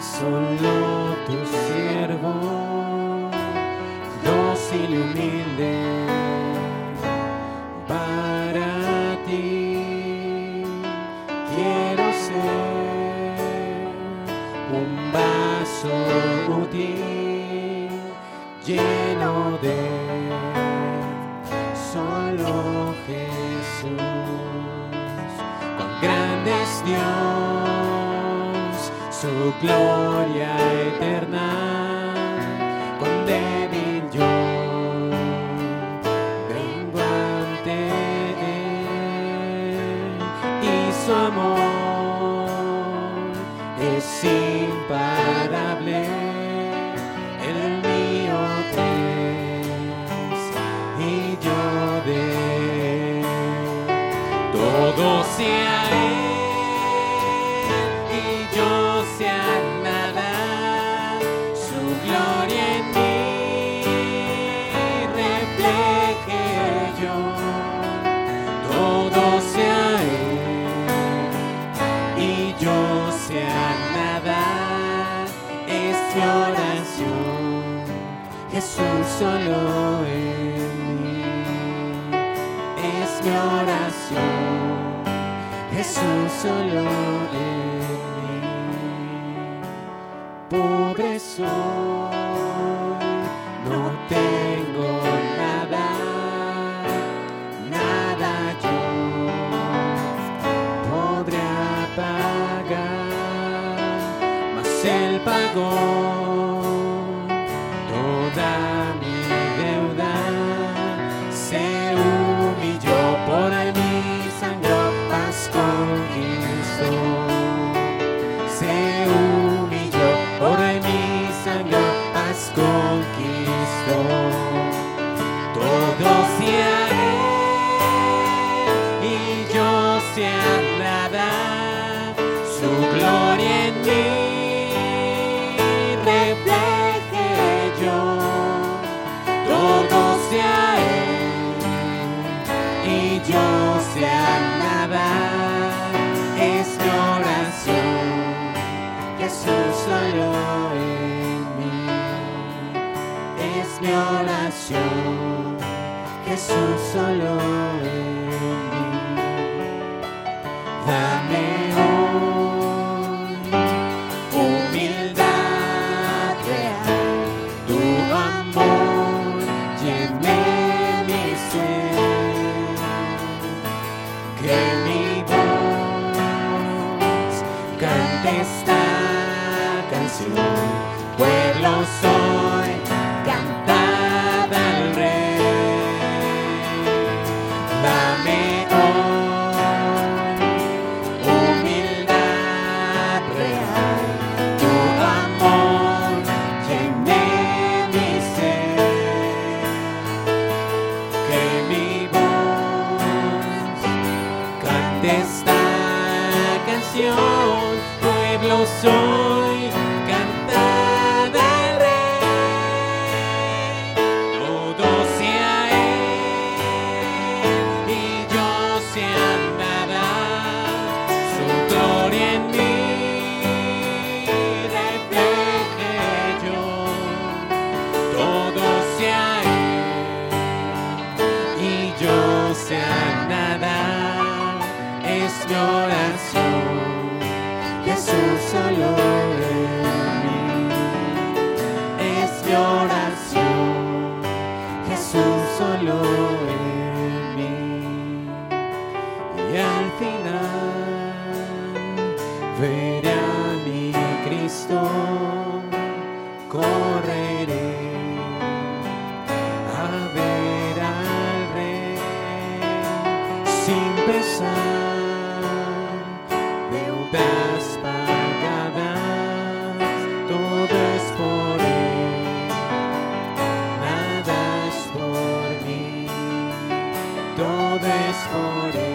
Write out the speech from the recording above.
solo tu siervo, dócil y humilde para ti. Quiero ser un vaso útil lleno de solo Jesús. Grande es Dios, su gloria eterna. Jesús solo en mí es mi oración. Jesús solo en mí. Pobre soy, paz conquistó. Todo sea Él y yo sea nada. Su gloria en mí refleje yo. Todo sea Él y yo sea nada. Solo mi oración. Jesús solo en mí. Dame hoy humildad real, tu amor llene mi ser, que mi voz cante esta dame hoy humildad real, tu amor llene mi ser, que mi voz cante esta canción, pueblo soy, sea nada, es mi oración, Jesús solo en mí, es mi oración, Jesús solo en mí. Y al final veré a mi Cristo sin pesar, deudas pagadas, todo es por Él, nada es por mí, todo es por Él.